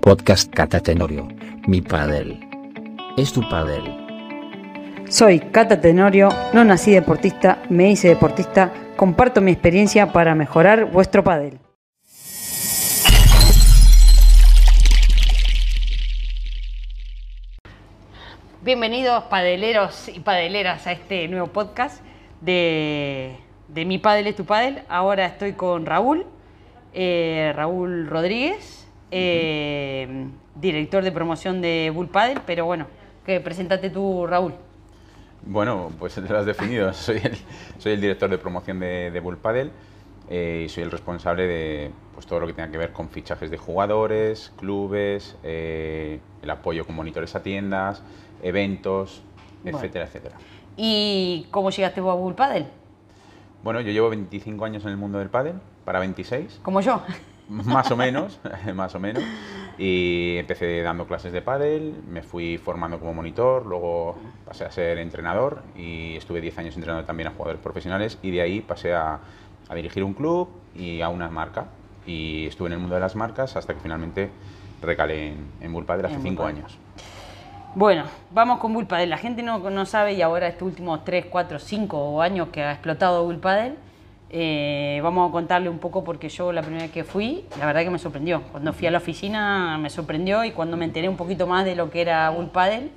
Podcast Cata Tenorio. Mi padel. Es tu padel. Soy Cata Tenorio, no nací deportista, me hice deportista, comparto mi experiencia para mejorar vuestro padel. Bienvenidos padeleros y padeleras a este nuevo podcast de, de Mi Padel es tu Padel. Ahora estoy con Raúl, eh, Raúl Rodríguez, eh, director de promoción de Bull Padel, pero bueno, que presentate tú, Raúl. Bueno, pues lo has definido. Soy el, soy el director de promoción de, de Bull Padel eh, y soy el responsable de pues, todo lo que tenga que ver con fichajes de jugadores, clubes, eh, el apoyo con monitores a tiendas, eventos, Bueno. etcétera, etcétera. ¿Y cómo llegaste vos a Bull Padel? Bueno, yo llevo 25 años en el mundo del pádel, para 26, Como yo. Más o menos, más o menos. Y empecé dando clases de pádel, me fui formando como monitor, luego pasé a ser entrenador y estuve 10 años entrenando también a jugadores profesionales y de ahí pasé a, a dirigir un club y a una marca. Y estuve en el mundo de las marcas hasta que finalmente recalé en, en Bull Padel hace En Bull 5 Padel. años. Bueno, vamos con Bull Padel. La gente no, no sabe y ahora estos últimos 3, 4, 5 años que ha explotado Bull Padel, eh, vamos a contarle un poco porque yo la primera vez que fui, la verdad que me sorprendió. Cuando fui a la oficina me sorprendió y cuando me enteré un poquito más de lo que era Bull Padel,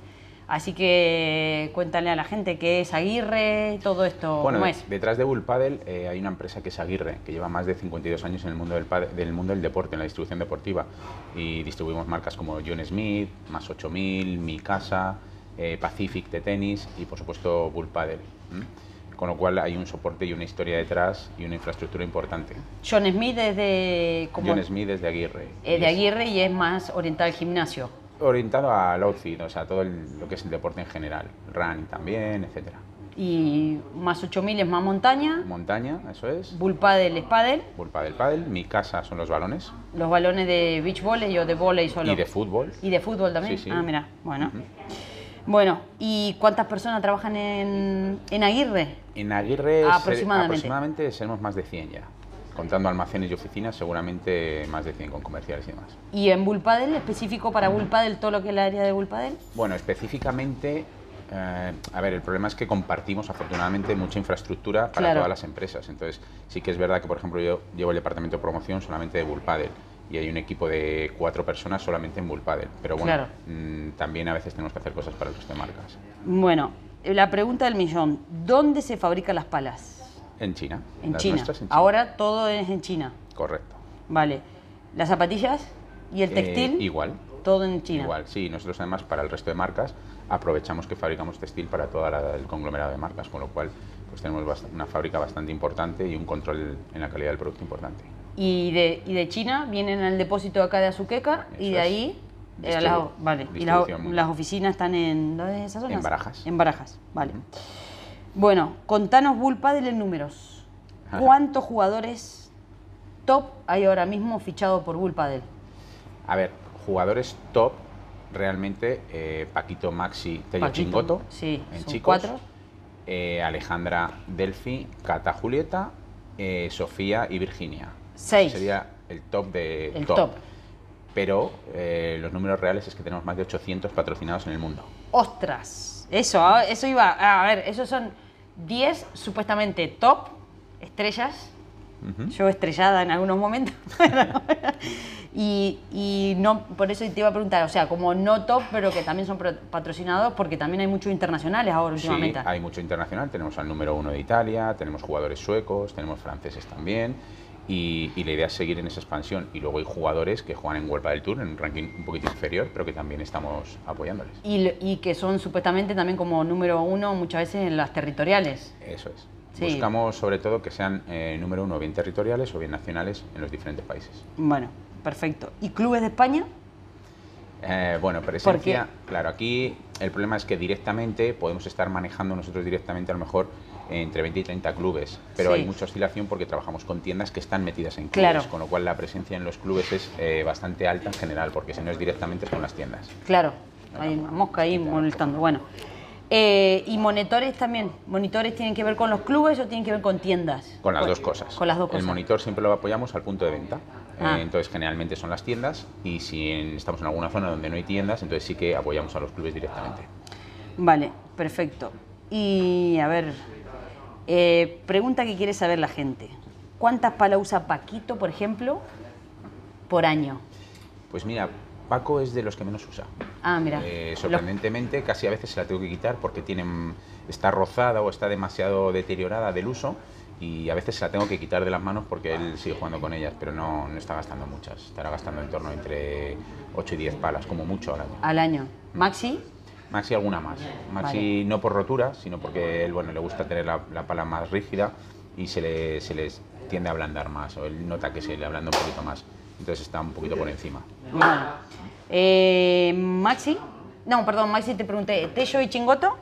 así que cuéntale a la gente qué es Aguirre, todo esto, Bueno, ¿cómo es? detrás de Bull Padel eh, hay una empresa que es Aguirre, que lleva más de 52 años en el mundo del, del mundo del deporte, en la distribución deportiva. Y distribuimos marcas como John Smith, Más 8000, Mi Casa, eh, Pacific de tenis y por supuesto Bull Padel. ¿m? Con lo cual hay un soporte y una historia detrás y una infraestructura importante. John Smith es de, como, John Smith es de Aguirre. eh, y de es Aguirre y es más orientado al gimnasio. Orientado al outfit, o sea, todo el- lo que es el deporte en general. Running también, etcétera. Y más 8000 es más montaña, Montaña, eso es. Bull Padel es Padel. Bull Padel Padel. Mi Casa son los balones. Los balones de beach volley o de volley solo. Y de fútbol. ¿Y de fútbol también? Sí, sí. Ah, mira, bueno. Ujú. Bueno, ¿y cuántas personas trabajan en, en Aguirre? En Aguirre ser- Aproximadamente. seremos más de 100 ya. Contando almacenes y oficinas, seguramente más de 100 con comerciales y demás. ¿Y en Bull Padel, específico para Bull Padel, todo lo que es el área de Bull Padel? Bueno, específicamente, eh, a ver, el problema es que compartimos afortunadamente mucha infraestructura para Claro. todas las empresas. Entonces, sí que es verdad que, por ejemplo, yo llevo el departamento de promoción solamente de Bull Padel y hay un equipo de cuatro personas solamente en Bull Padel. Pero bueno, Claro. mm, también a veces tenemos que hacer cosas para el resto de marcas. Bueno, la pregunta del millón, ¿dónde se fabrican las palas? En China. En las China. nuestras en China. Ahora todo es en China. Correcto. Vale. ¿Las zapatillas y el Eh, textil? igual. Todo en China. Igual, sí. Nosotros además para el resto de marcas aprovechamos que fabricamos textil para todo el conglomerado de marcas, con lo cual pues tenemos una fábrica bastante importante y un control en la calidad del producto importante. Y de, y de China vienen al depósito acá de Azuqueca y de ahí eh, las, vale. Y las, las oficinas están en ¿dónde es esa zona? En Barajas. En Barajas, vale. Bueno, contanos Bull en números. ¿Cuántos jugadores top hay ahora mismo fichado por Bull Padel? A ver, jugadores top, realmente eh, Paquito Maxi, Tello Paquito, Chingoto, sí, en son chicos, cuatro. eh, Alejandra Delphi, Cata Julieta, eh, Sofía y Virginia. Seis. Sería el top de El top. Pero eh, los números reales es que tenemos más de 800 patrocinados en el mundo. ¡Ostras! Eso, ah, eso iba. A ver, esos son 10 supuestamente top, estrellas. Yo estrellada en algunos momentos. y, y no, por eso te iba a preguntar, o sea, como no top, pero que también son patrocinados, porque también hay muchos internacionales ahora Sí, últimamente. hay mucho internacional. Tenemos al número uno de Italia, tenemos jugadores suecos, tenemos franceses también. Y, y la idea es seguir en esa expansión. Y luego hay jugadores que juegan en World del Tour, en un ranking un poquito inferior, pero que también estamos apoyándoles. Y, que son supuestamente también como número uno muchas veces en las territoriales. Eso es. Sí. Buscamos sobre todo que sean eh, número uno bien territoriales o bien nacionales en los diferentes países. Bueno, perfecto. ¿Y clubes de España? Eh, bueno, presencia, claro, aquí el problema es que directamente podemos estar manejando nosotros directamente a lo mejor entre 20 y 30 clubes, pero Sí. hay mucha oscilación porque trabajamos con tiendas que están metidas en clubes, Claro. con lo cual la presencia en los clubes es eh, bastante alta en general, porque si no es directamente son las tiendas. Claro, hay una mosca ahí molestando. Bueno. Eh, y monitores también. ¿Monitores tienen que ver con los clubes o tienen que ver con tiendas? Con las dos cosas. Con las dos cosas. El monitor siempre lo apoyamos al punto de venta. Ah. Eh, entonces, generalmente son las tiendas y si en- estamos en alguna zona donde no hay tiendas, entonces sí que apoyamos a los clubes directamente. Vale, perfecto. Y a ver, eh, pregunta que quiere saber la gente. ¿Cuántas palas usa Paquito, por ejemplo, por año? Pues mira, Paco es de los que menos usa. Ah, mira. Eh, sorprendentemente, casi a veces se la tengo que quitar porque tienen, está rozada o está demasiado deteriorada del uso y a veces se la tengo que quitar de las manos porque él sigue jugando con ellas, pero no, no está gastando muchas. Estará gastando en torno entre 8 y 10 palas, como mucho al año. Al año. Maxi, Maxi alguna más. Maxi Vale. no por rotura, sino porque él bueno, le gusta tener la, la pala más rígida y se le, se les tiende a ablandar más, o él nota que se le ablanda un poquito más. Entonces está un poquito por encima. bueno. Eh, Maxi, no, perdón, Maxi te pregunté, ¿Tello y Chingoto?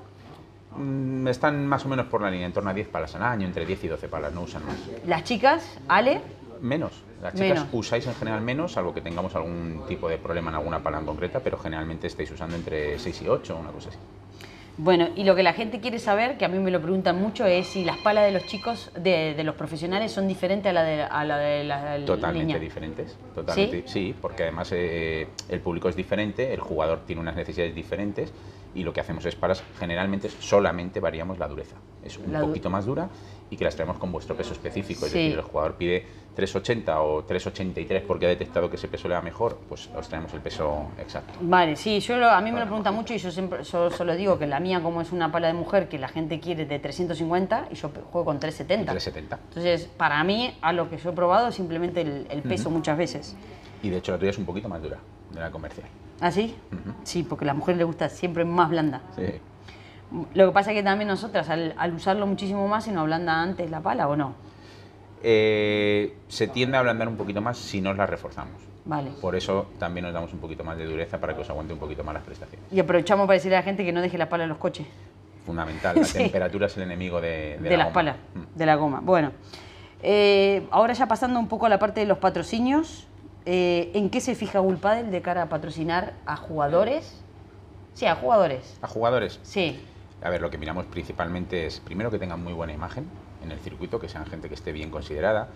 Mm, Están más o menos por la línea, en torno a 10 palas al año, entre 10 y 12 palas, no usan más. Las chicas, Ale, Menos. Las chicas Menos. usáis en general menos, salvo que tengamos algún tipo de problema en alguna pala en concreta, pero generalmente estáis usando entre 6 y 8, una cosa así. Bueno, y lo que la gente quiere saber, que a mí me lo preguntan mucho, es si las palas de los chicos, de, de los profesionales, son diferentes a la de, a la, de Totalmente diferentes. Totalmente, ¿Sí? porque además eh, el público es diferente, el jugador tiene unas necesidades diferentes y lo que hacemos es palas, generalmente solamente variamos la dureza. Es un La poquito más dura y que las traemos con vuestro peso específico. Es Sí. decir, el jugador pide 3,80 o 3,83 porque ha detectado que ese peso le va mejor, pues os traemos el peso exacto. Vale, sí, yo lo- a mí me lo preguntan mucho y yo siempre yo solo digo que la mía, como es una pala de mujer que la gente quiere de 350 y yo juego con 370. 3,70. Entonces, para mí, a lo que yo he probado, simplemente el, el peso muchas veces. Y de hecho la tuya es un poquito más dura de la comercial. ¿Ah, sí? Sí, porque a la mujer le gusta siempre más blanda. Sí. Lo que pasa es que también nosotras, al, al usarlo muchísimo más, se nos ablanda antes la pala, ¿o no? Eh, se tiende a ablandar un poquito más si nos la reforzamos. Vale. Por eso también nos damos un poquito más de dureza para que os aguante un poquito más las prestaciones. Y aprovechamos para decirle a la gente que no deje la pala en los coches. Fundamental, la Sí. temperatura es el enemigo de, De, la las goma. palas, Mm. de la goma. Bueno, eh, ahora ya pasando un poco a la parte de los patrocinios, eh, ¿en qué se fija Bullpadel de cara a patrocinar a jugadores? Sí, a jugadores. A jugadores, Sí, a ver, lo que miramos principalmente es, primero, que tengan muy buena imagen en el circuito, que sean gente que esté bien considerada,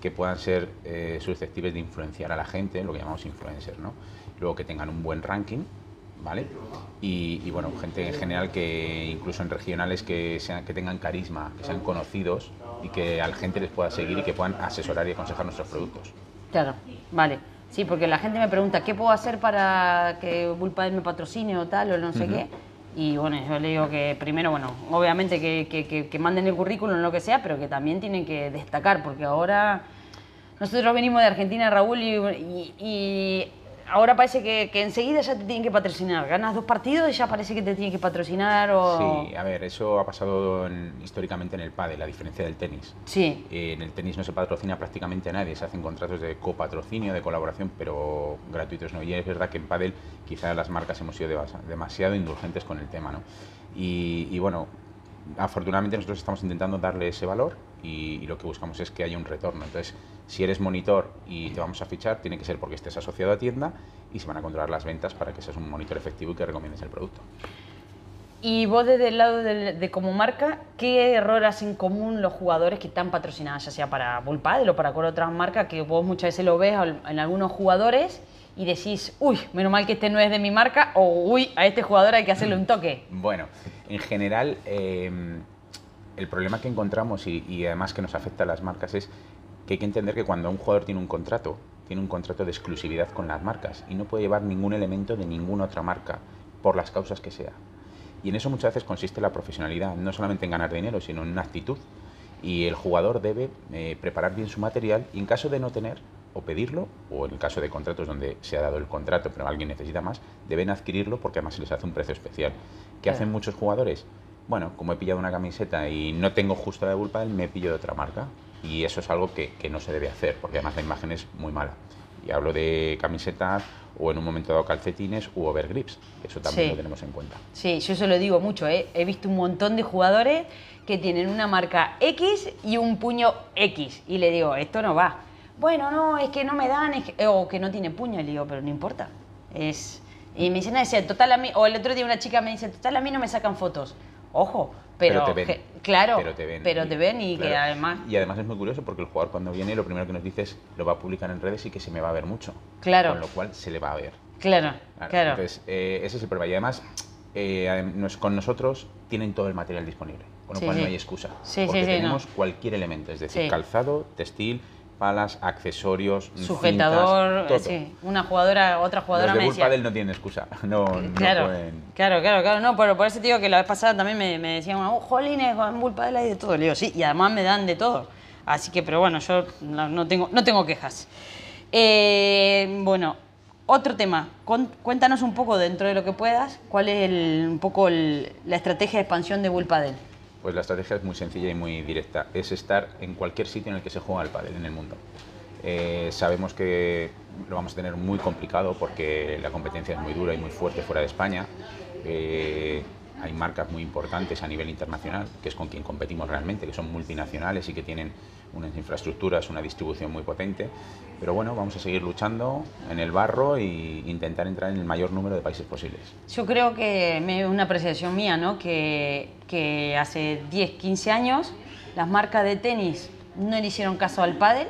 que puedan ser eh, susceptibles de influenciar a la gente, lo que llamamos influencers, ¿no? Luego que tengan un buen ranking, ¿vale? Y, y, bueno, gente en general que incluso en regionales que, sean, que tengan carisma, que sean conocidos y que a la gente les pueda seguir y que puedan asesorar y aconsejar nuestros productos. Claro, vale. Sí, porque la gente me pregunta, ¿qué puedo hacer para que Bullpadel me patrocine o tal, o no sé qué? Y bueno, yo le digo que primero, bueno, obviamente que, que- que- que manden el currículum, lo que sea, pero que también tienen que destacar, porque ahora nosotros venimos de Argentina, Raúl, y, y- y ahora parece que, que enseguida ya te tienen que patrocinar. Ganas dos partidos y ya parece que te tienen que patrocinar o... Sí, a ver, eso ha pasado en- históricamente en el pádel, la diferencia del tenis. Sí, Eh, En el tenis no se patrocina prácticamente a nadie, se hacen contratos de copatrocinio, de colaboración, pero gratuitos no. Y es verdad que en pádel quizás las marcas hemos sido demasi- demasiado indulgentes con el tema, ¿no? Y, y bueno, afortunadamente nosotros estamos intentando darle ese valor y, y lo que buscamos es que haya un retorno. Entonces, si eres monitor y te vamos a fichar, tiene que ser porque estés asociado a tienda y se van a controlar las ventas para que seas un monitor efectivo y que recomiendes el producto. Y vos desde el lado del- de, como marca, ¿qué error hacen común los jugadores que están patrocinados, ya sea para Bullpadel o para cualquier otra marca, que vos muchas veces lo ves en algunos jugadores y decís, uy, menos mal que este no es de mi marca, o uy, a este jugador hay que hacerle un toque? Bueno, en general, eh, el problema que encontramos y, y además que nos afecta a las marcas es que hay que entender que cuando un jugador tiene un contrato, tiene un contrato de exclusividad con las marcas y no puede llevar ningún elemento de ninguna otra marca, por las causas que sea. Y en eso muchas veces consiste la profesionalidad, no solamente en ganar dinero, sino en una actitud. Y el jugador debe eh, preparar bien su material y en caso de no tener, o pedirlo, o en el caso de contratos donde se ha dado el contrato pero alguien necesita más, deben adquirirlo porque además se les hace un precio especial. ¿Qué hacen muchos jugadores? Bueno, como he pillado una camiseta y no tengo justo la de Bullpadel, me pillo de otra marca. Y eso es algo que, que no se debe hacer, porque además la imagen es muy mala. Y hablo de camisetas o en un momento dado calcetines u overgrips. Eso también Sí. lo tenemos en cuenta. Sí, yo se lo digo mucho, ¿eh? he visto un montón de jugadores que tienen una marca X y un puño X. Y le digo, esto no va. Bueno, no, es que no me dan, es que- o que no tiene puño. Le digo, pero no importa. Es... Y me dicen, "Ah, ese, total a mí, o el otro día una chica me dice, total a mí no me sacan fotos. Ojo, pero, Pero te ven. claro, pero te ven. pero te ven y que además, Y además es muy curioso porque el jugador cuando viene lo primero que nos dice es lo va a publicar en redes y que se me va a ver mucho. Claro. Con lo cual se le va a ver. claro, Claro, claro, Entonces, eh, ese es el problema. Y además, eh, con nosotros tienen todo el material disponible, con lo Sí, cual sí. no hay excusa. Sí, porque tenemos cualquier elemento, es decir, calzado, textil, palas, accesorios, sujetador, cintas, sí, una jugadora, otra jugadora Los de me decía, no tienen excusa. No, no Claro, pueden- claro, claro, claro. No, pero por eso te digo que la vez pasada también me, me decían, oh, jolines, en Bull Padel hay de todo. Le digo, sí, y además me dan de todo. Así que, pero bueno, yo no, no tengo, no tengo quejas. Eh, bueno, otro tema. Cuéntanos un poco, dentro de lo que puedas, cuál es el- un poco el- la estrategia de expansión de Bull Padel. Pues la estrategia es muy sencilla y muy directa. Es estar en cualquier sitio en el que se juega el pádel en el mundo. Eh, sabemos que lo vamos a tener muy complicado porque la competencia es muy dura y muy fuerte fuera de España. Eh, hay marcas muy importantes a nivel internacional, que es con quien competimos realmente, que son multinacionales y que tienen unas infraestructuras, una distribución muy potente. Pero bueno, vamos a seguir luchando en el barro e intentar entrar en el mayor número de países posibles. Yo creo que es una apreciación mía, ¿no? Que, que hace 10, 15 años las marcas de tenis no le hicieron caso al pádel.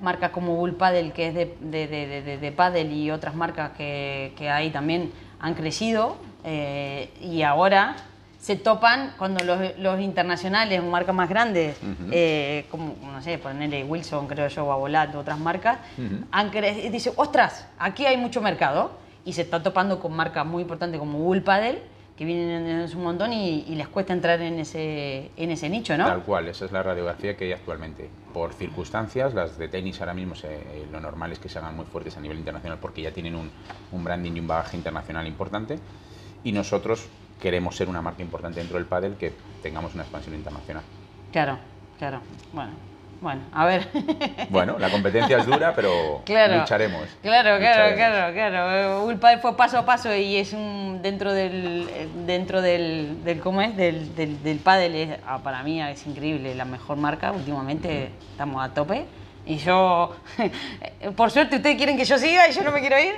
Marcas como Bull Paddle, que es de, de, de, de- de- de pádel, y otras marcas que, que hay también han crecido. Eh, y ahora se topan cuando los, los internacionales, marcas más grandes, eh, como, no sé, ponerle Wilson, creo yo, o Abolat, otras marcas, Ujú. han cre- dice, ostras, aquí hay mucho mercado y se está topando con marcas muy importantes como Bull Paddle, que vienen en un montón y, y les cuesta entrar en ese, en ese nicho, ¿no? Tal cual, esa es la radiografía que hay actualmente. Por circunstancias, las de tenis ahora mismo se- eh, lo normal es que se hagan muy fuertes a nivel internacional porque ya tienen un, un branding y un bagaje internacional importante. Y nosotros queremos ser una marca importante dentro del pádel que tengamos una expansión internacional. Claro, claro. Bueno, bueno, a ver. Bueno, la competencia es dura, pero Claro. lucharemos. Claro, claro, lucharemos. claro, claro. Bull Paddle fue paso a paso y es un dentro del dentro del, del ¿cómo es? Del, del, del pádel es, ah, para mí es increíble, la mejor marca últimamente estamos a tope. Y yo, por suerte ustedes quieren que yo siga y yo no me quiero ir,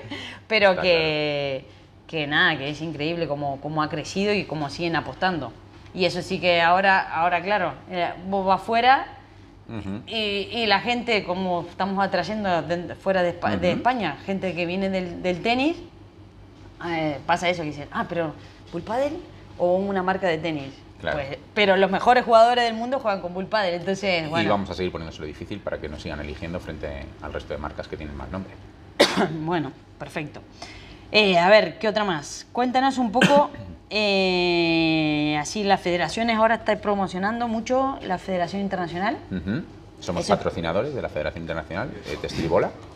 pero Está que, que nada, que es increíble cómo, cómo ha crecido y cómo siguen apostando. Y eso sí que ahora, ahora claro, eh, vos vas afuera Ujú. y, y la gente, como estamos atrayendo de- fuera de. España, gente que viene del, del tenis, eh, pasa eso, que dicen, ah, pero Bull Paddle o una marca de tenis. Claro. Pues, pero los mejores jugadores del mundo juegan con Bull Paddle, entonces, Y vamos a seguir poniéndoselo difícil para que nos sigan eligiendo frente al resto de marcas que tienen más nombre. bueno, perfecto. Eh, a ver, ¿qué otra más? Cuéntanos un poco, eh, así las federaciones ahora estáis promocionando mucho la Federación Internacional. Somos Eso- patrocinadores de la Federación Internacional de Textil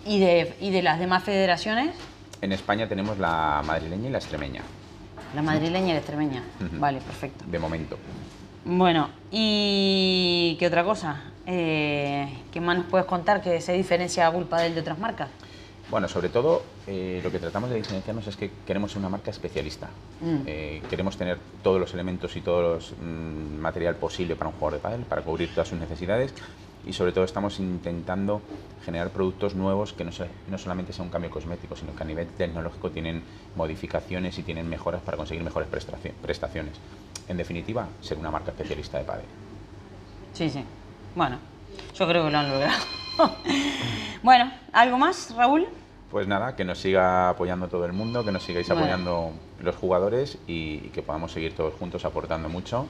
y de, y de las demás federaciones. En España tenemos la madrileña y la extremeña, La madrileña y la extremeña. Vale, perfecto. de momento. Bueno, ¿y qué otra cosa? Eh, ¿Qué más nos puedes contar que se diferencia a Bull Paddle de otras marcas? Bueno, sobre todo eh, lo que tratamos de diferenciarnos es que queremos ser una marca especialista. Mm. Eh, queremos tener todos los elementos y todo el material posible para un jugador de pádel, para cubrir todas sus necesidades y sobre todo estamos intentando generar productos nuevos que no, se- no solamente sea un cambio cosmético, sino que a nivel tecnológico tienen modificaciones y tienen mejoras para conseguir mejores prestaci- prestaciones. En definitiva, ser una marca especialista de pádel. Sí, sí. Bueno, yo creo que lo han logrado. bueno, ¿algo más, Raúl? Pues nada, que nos siga apoyando todo el mundo, que nos sigáis apoyando los jugadores y, y que podamos seguir todos juntos aportando mucho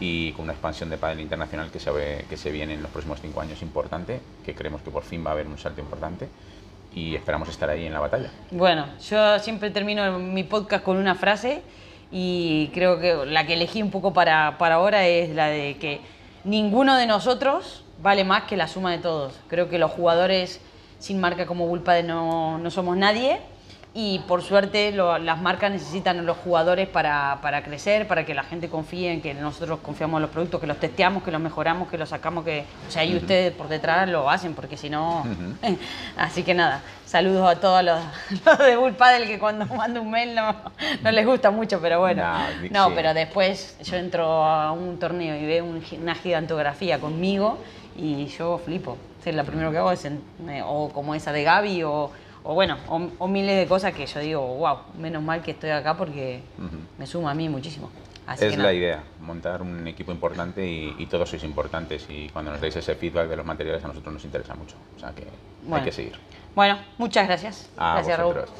y con una expansión de pádel internacional que se, ve- que se viene en los próximos cinco años importante, que creemos que por fin va a haber un salto importante y esperamos estar ahí en la batalla. Bueno, yo siempre termino mi podcast con una frase y creo que la que elegí un poco para, para ahora es la de que ninguno de nosotros vale más que la suma de todos. Creo que los jugadores sin marca como Bull Paddle no, no somos nadie y por suerte lo- las marcas necesitan a los jugadores para, para crecer, para que la gente confíe en que nosotros confiamos en los productos, que los testeamos, que los mejoramos, que los sacamos, que o sea, y ustedes por detrás lo hacen porque si no... Así que nada, saludos a todos los, los de Bull Paddle que cuando mando un mail no, no les gusta mucho, pero bueno. No, No, pero después yo entro a un torneo y veo una gigantografía conmigo y yo flipo. Sea, lo primero que hago es, en- o como esa de Gaby, o, o bueno, o, o miles de cosas que yo digo, wow, menos mal que estoy acá porque me suma a mí muchísimo. Así es que la idea, montar un equipo importante y, y todos sois importantes y cuando nos deis ese feedback de los materiales a nosotros nos interesa mucho. O sea que hay que seguir. Bueno, muchas gracias. A gracias, Raúl. vosotros.